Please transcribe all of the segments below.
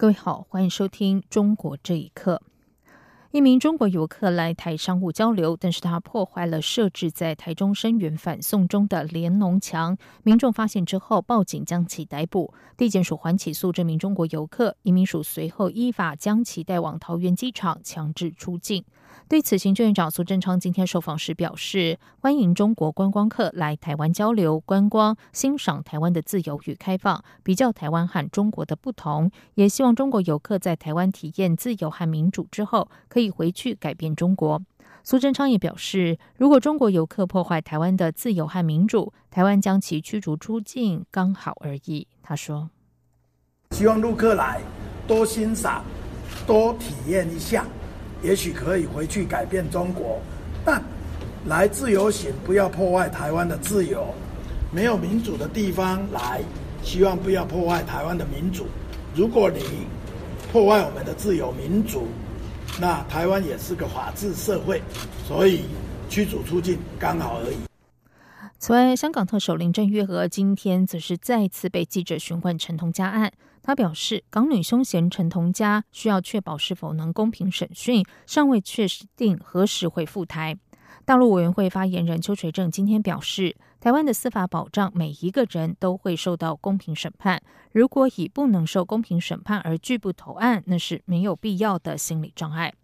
各位好，欢迎收听《中国这一刻》。一名中国游客来台商务交流，但是他破坏了设置在台中声援反送中的联农墙。民众发现之后，报警将其逮捕。地检署还起诉这名中国游客，移民署随后依法将其带往桃园机场强制出境。对此，行政院长苏贞昌今天受访时表示，欢迎中国观光客来台湾交流、观光、欣赏台湾的自由与开放，比较台湾和中国的不同，也希望中国游客在台湾体验自由和民主之后，可以回去改变中国。苏贞昌也表示，如果中国游客破坏台湾的自由和民主，台湾将其驱逐出境，刚好而已。他说：“希望陆客来多欣赏、多体验一下。”也许可以回去改变中国，但来自由行不要破坏台湾的自由。没有民主的地方来，希望不要破坏台湾的民主。如果你破坏我们的自由民主，那台湾也是个法治社会，所以驱逐出境刚好而已。此外，香港特首林郑月娥今天则是再次被记者询问陈同佳案。她表示，港女凶嫌陈同佳需要确保是否能公平审讯，尚未确定何时会赴台。大陆委员会发言人邱垂正今天表示，台湾的司法保障每一个人都会受到公平审判。如果以不能受公平审判而拒不投案，那是没有必要的心理障碍。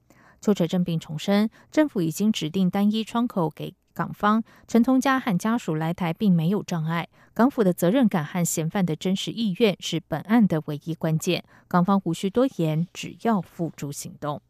邱垂正并重申，政府已经指定单一窗口给。港方陈同佳和家属来台并没有障碍，港府的责任感和嫌犯的真实意愿是本案的唯一关键。港方无需多言，只要付诸行动。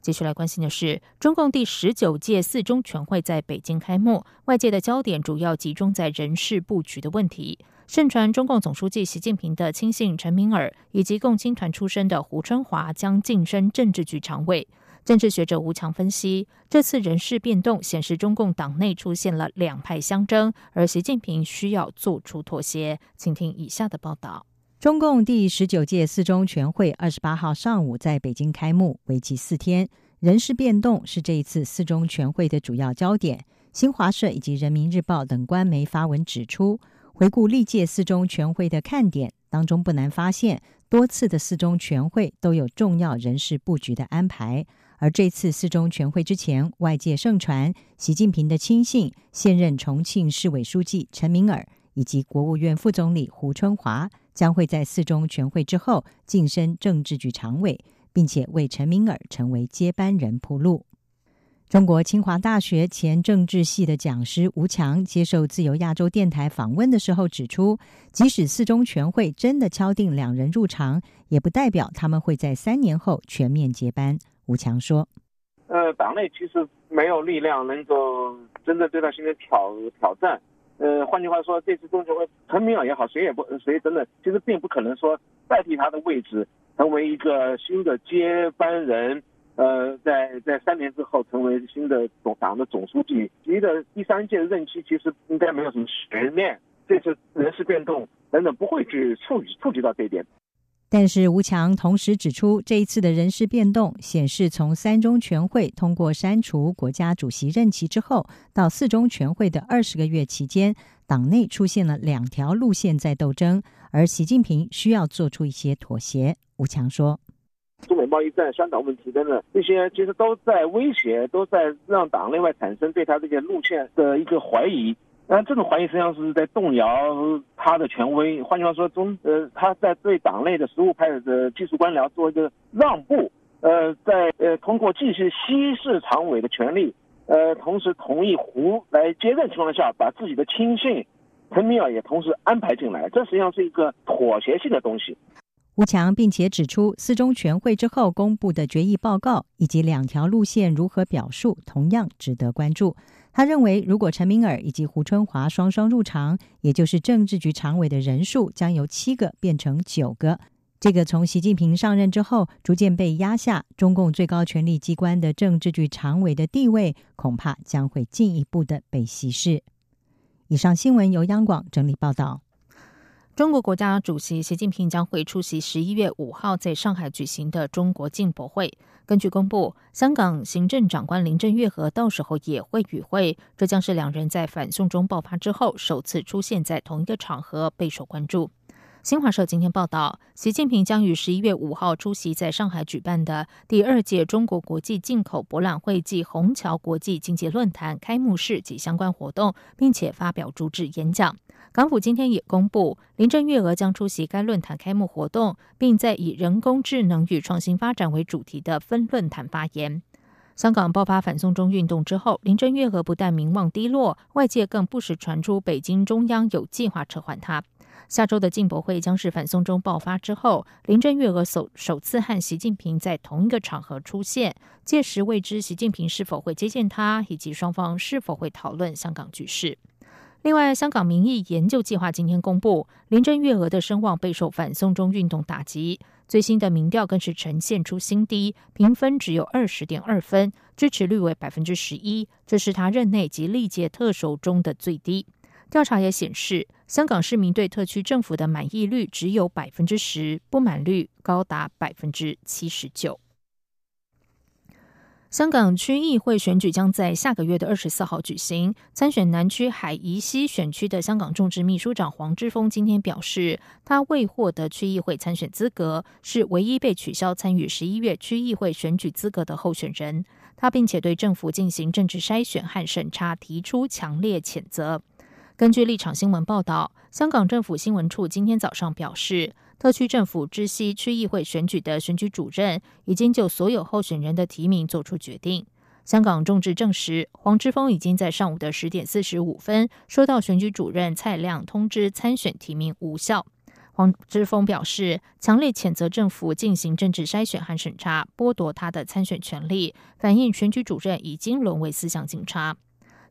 继续来关心的是，中共第十九届四中全会在北京开幕，外界的焦点主要集中在人事布局的问题。盛传中共总书记习近平的亲信陈明尔以及共青团出身的胡春华将晋升政治局常委。政治学者吴强分析，这次人事变动显示中共党内出现了两派相争，而习近平需要做出妥协。请听以下的报道：中共第十九届四中全会二十八号上午在北京开幕，为期四天。人事变动是这一次四中全会的主要焦点。新华社以及人民日报等官媒发文指出，回顾历届四中全会的看点当中，不难发现，多次的四中全会都有重要人事布局的安排。而这次四中全会之前，外界盛传习近平的亲信、现任重庆市委书记陈明尔以及国务院副总理胡春华将会在四中全会之后晋升政治局常委，并且为陈明尔成为接班人铺路。中国清华大学前政治系的讲师吴强接受自由亚洲电台访问的时候指出，即使四中全会真的敲定两人入常，也不代表他们会在三年后全面接班。吴强说：“呃，党内其实没有力量能够真的对他形成挑挑战。呃，换句话说，这次中全会，陈明尔也好，谁也不谁等等其实并不可能说代替他的位置，成为一个新的接班人。呃，在在三年之后成为新的总党的总书记，其的第三届任期其实应该没有什么悬念。这次人事变动等等不会去触触及到这一点。”但是吴强同时指出，这一次的人事变动显示，从三中全会通过删除国家主席任期之后，到四中全会的二十个月期间，党内出现了两条路线在斗争，而习近平需要做出一些妥协。吴强说：“中美贸易战、香港问题等等，这些其实都在威胁，都在让党内外产生对他这些路线的一个怀疑。”那这种怀疑实际上是在动摇他的权威。换句话说，中呃他在对党内的实务派的技术官僚做一个让步，呃，在呃通过继续稀释常委的权利，呃，同时同意胡来接任情况下，把自己的亲信陈明尔也同时安排进来，这实际上是一个妥协性的东西。吴强并且指出，四中全会之后公布的决议报告以及两条路线如何表述，同样值得关注。他认为，如果陈明尔以及胡春华双双入场，也就是政治局常委的人数将由七个变成九个，这个从习近平上任之后逐渐被压下中共最高权力机关的政治局常委的地位，恐怕将会进一步的被稀释。以上新闻由央广整理报道。中国国家主席习近平将会出席十一月五号在上海举行的中国进博会。根据公布，香港行政长官林郑月娥到时候也会与会，这将是两人在反送中爆发之后首次出现在同一个场合，备受关注。新华社今天报道，习近平将于十一月五号出席在上海举办的第二届中国国际进口博览会暨虹桥国际经济论坛开幕式及相关活动，并且发表主旨演讲。港府今天也公布，林郑月娥将出席该论坛开幕活动，并在以人工智能与创新发展为主题的分论坛发言。香港爆发反送中运动之后，林郑月娥不但名望低落，外界更不时传出北京中央有计划撤换她。下周的进博会将是反送中爆发之后，林郑月娥首首次和习近平在同一个场合出现。届时未知习近平是否会接见他，以及双方是否会讨论香港局势。另外，香港民意研究计划今天公布，林郑月娥的声望备受反送中运动打击，最新的民调更是呈现出新低，评分只有二十点二分，支持率为百分之十一，这是他任内及历届特首中的最低。调查也显示，香港市民对特区政府的满意率只有百分之十，不满率高达百分之七十九。香港区议会选举将在下个月的二十四号举行。参选南区海怡西选区的香港众志秘书长黄之锋今天表示，他未获得区议会参选资格，是唯一被取消参与十一月区议会选举资格的候选人。他并且对政府进行政治筛选和审查提出强烈谴责。根据立场新闻报道，香港政府新闻处今天早上表示，特区政府知悉区议会选举的选举主任已经就所有候选人的提名做出决定。香港众志证实，黄之锋已经在上午的十点四十五分收到选举主任蔡亮通知参选提名无效。黄之锋表示，强烈谴责政府进行政治筛选和审查，剥夺他的参选权利，反映选举主任已经沦为思想警察。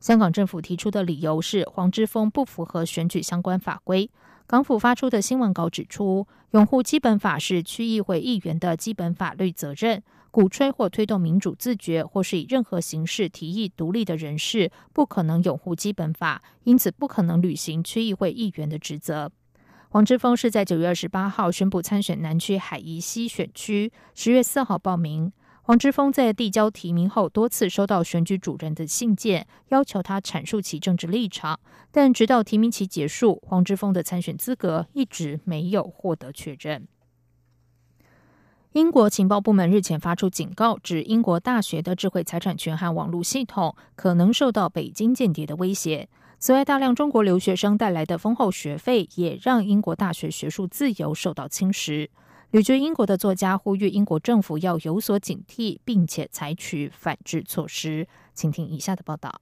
香港政府提出的理由是黄之锋不符合选举相关法规。港府发出的新闻稿指出，拥护基本法是区议会议员的基本法律责任。鼓吹或推动民主自觉，或是以任何形式提议独立的人士，不可能拥护基本法，因此不可能履行区议会议员的职责。黄之锋是在九月二十八号宣布参选南区海怡西选区，十月四号报名。黄之锋在递交提名后，多次收到选举主任的信件，要求他阐述其政治立场。但直到提名期结束，黄之锋的参选资格一直没有获得确认。英国情报部门日前发出警告，指英国大学的智慧财产权和网络系统可能受到北京间谍的威胁。此外，大量中国留学生带来的丰厚学费，也让英国大学学术自由受到侵蚀。旅居英国的作家呼吁英国政府要有所警惕，并且采取反制措施。请听以下的报道：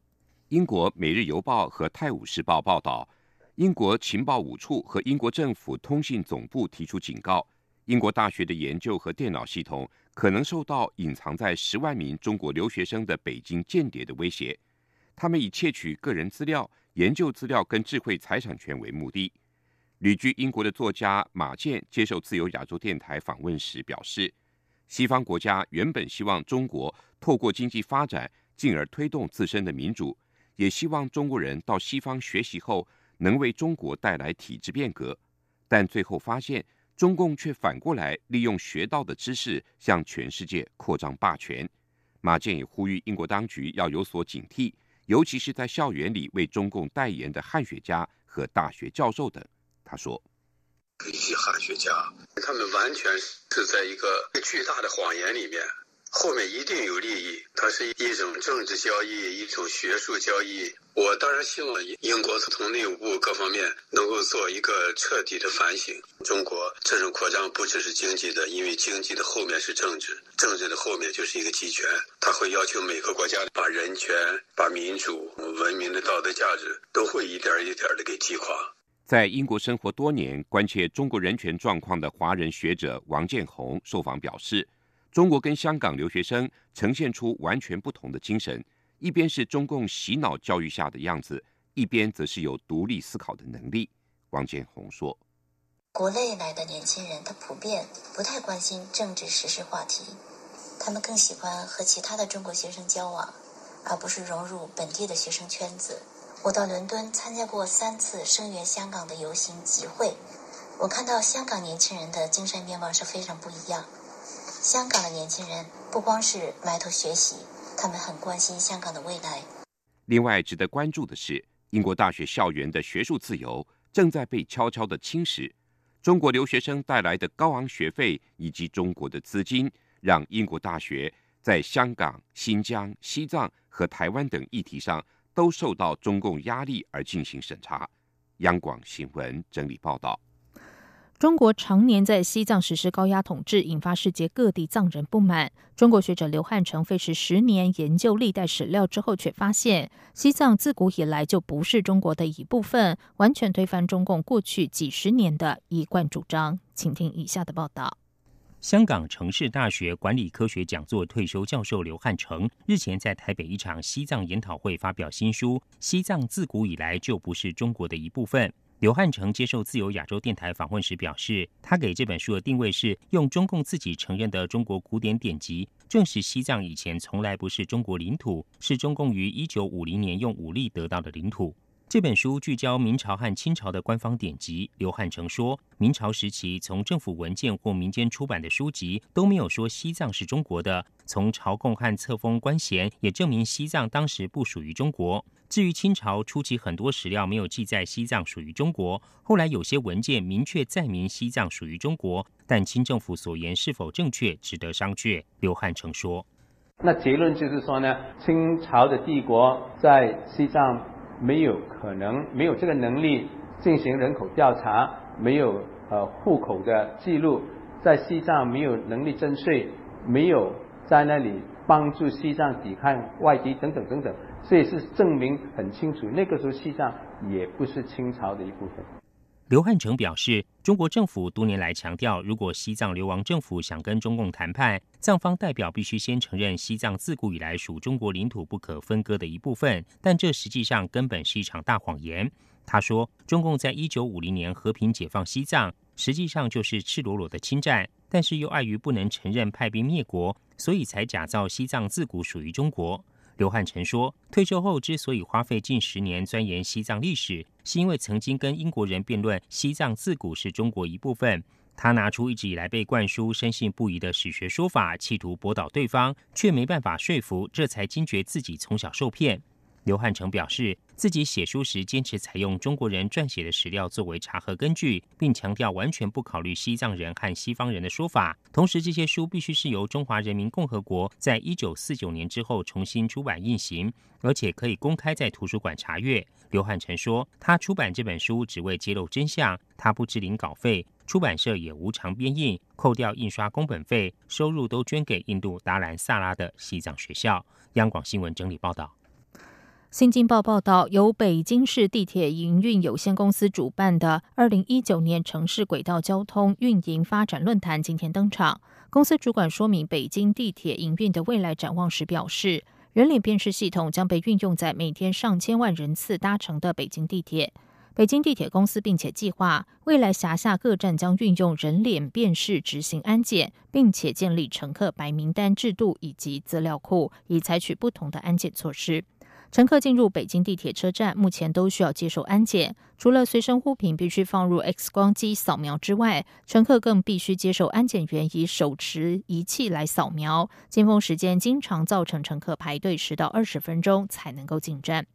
英国《每日邮报》和《泰晤士报》报道，英国情报五处和英国政府通信总部提出警告，英国大学的研究和电脑系统可能受到隐藏在十万名中国留学生的北京间谍的威胁。他们以窃取个人资料、研究资料跟智慧财产权为目的。旅居英国的作家马健接受自由亚洲电台访问时表示，西方国家原本希望中国透过经济发展，进而推动自身的民主，也希望中国人到西方学习后能为中国带来体制变革，但最后发现，中共却反过来利用学到的知识向全世界扩张霸权。马健也呼吁英国当局要有所警惕，尤其是在校园里为中共代言的汉学家和大学教授等。他说：“一些汉学家，他们完全是在一个巨大的谎言里面，后面一定有利益。它是一种政治交易，一种学术交易。我当然希望英国从内部各方面能够做一个彻底的反省。中国这种扩张不只是经济的，因为经济的后面是政治，政治的后面就是一个集权。他会要求每个国家把人权、把民主、文明的道德价值都会一点一点的给击垮。”在英国生活多年、关切中国人权状况的华人学者王建宏受访表示，中国跟香港留学生呈现出完全不同的精神，一边是中共洗脑教育下的样子，一边则是有独立思考的能力。王建宏说。国内来的年轻人，他普遍不太关心政治时事话题，他们更喜欢和其他的中国学生交往，而不是融入本地的学生圈子。我到伦敦参加过三次声援香港的游行集会，我看到香港年轻人的精神面貌是非常不一样。香港的年轻人不光是埋头学习，他们很关心香港的未来。另外，值得关注的是，英国大学校园的学术自由正在被悄悄的侵蚀。中国留学生带来的高昂学费以及中国的资金，让英国大学在香港、新疆、西藏和台湾等议题上。都受到中共压力而进行审查。央广新闻整理报道：中国常年在西藏实施高压统治，引发世界各地藏人不满。中国学者刘汉成费时十年研究历代史料之后，却发现西藏自古以来就不是中国的一部分，完全推翻中共过去几十年的一贯主张。请听以下的报道。香港城市大学管理科学讲座退休教授刘汉成日前在台北一场西藏研讨会发表新书《西藏自古以来就不是中国的一部分》。刘汉成接受自由亚洲电台访问时表示，他给这本书的定位是用中共自己承认的中国古典典籍，证实西藏以前从来不是中国领土，是中共于一九五零年用武力得到的领土。这本书聚焦明朝和清朝的官方典籍。刘汉成说，明朝时期从政府文件或民间出版的书籍都没有说西藏是中国的。从朝贡和册封官衔也证明西藏当时不属于中国。至于清朝初期很多史料没有记载西藏属于中国，后来有些文件明确载明西藏属于中国，但清政府所言是否正确，值得商榷。刘汉成说：“那结论就是说呢，清朝的帝国在西藏。”没有可能，没有这个能力进行人口调查，没有呃户口的记录，在西藏没有能力征税，没有在那里帮助西藏抵抗外敌等等等等，这也是证明很清楚，那个时候西藏也不是清朝的一部分。刘汉成表示，中国政府多年来强调，如果西藏流亡政府想跟中共谈判，藏方代表必须先承认西藏自古以来属中国领土不可分割的一部分，但这实际上根本是一场大谎言。他说，中共在一九五零年和平解放西藏，实际上就是赤裸裸的侵占，但是又碍于不能承认派兵灭国，所以才假造西藏自古属于中国。刘汉成说，退休后之所以花费近十年钻研西藏历史，是因为曾经跟英国人辩论西藏自古是中国一部分。他拿出一直以来被灌输深信不疑的史学说法，企图驳倒对方，却没办法说服，这才惊觉自己从小受骗。刘汉成表示，自己写书时坚持采用中国人撰写的史料作为查核根据，并强调完全不考虑西藏人和西方人的说法。同时，这些书必须是由中华人民共和国在一九四九年之后重新出版印行，而且可以公开在图书馆查阅。刘汉成说，他出版这本书只为揭露真相，他不支领稿费，出版社也无偿编印，扣掉印刷工本费，收入都捐给印度达兰萨拉的西藏学校。央广新闻整理报道。新京报报道，由北京市地铁营运有限公司主办的二零一九年城市轨道交通运营发展论坛今天登场。公司主管说明北京地铁营运的未来展望时表示，人脸辨识系统将被运用在每天上千万人次搭乘的北京地铁。北京地铁公司并且计划，未来辖下各站将运用人脸辨识执行安检，并且建立乘客白名单制度以及资料库，以采取不同的安检措施。乘客进入北京地铁车站，目前都需要接受安检。除了随身物品必须放入 X 光机扫描之外，乘客更必须接受安检员以手持仪器来扫描。尖峰时间经常造成乘客排队十到二十分钟才能够进站。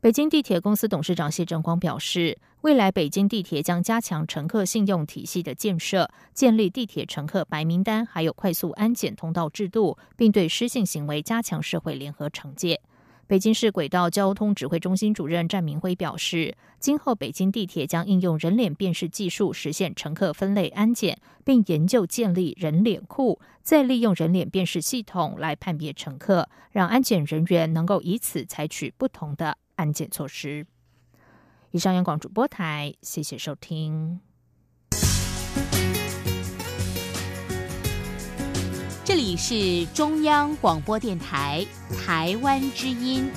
北京地铁公司董事长谢正光表示，未来北京地铁将加强乘客信用体系的建设，建立地铁乘客白名单，还有快速安检通道制度，并对失信行为加强社会联合惩戒。北京市轨道交通指挥中心主任战明辉表示，今后北京地铁将应用人脸辨识技术实现乘客分类安检，并研究建立人脸库，再利用人脸辨识系统来判别乘客，让安检人员能够以此采取不同的安检措施。以上，央广主播台，谢谢收听。这里是中央广播电台台湾之音。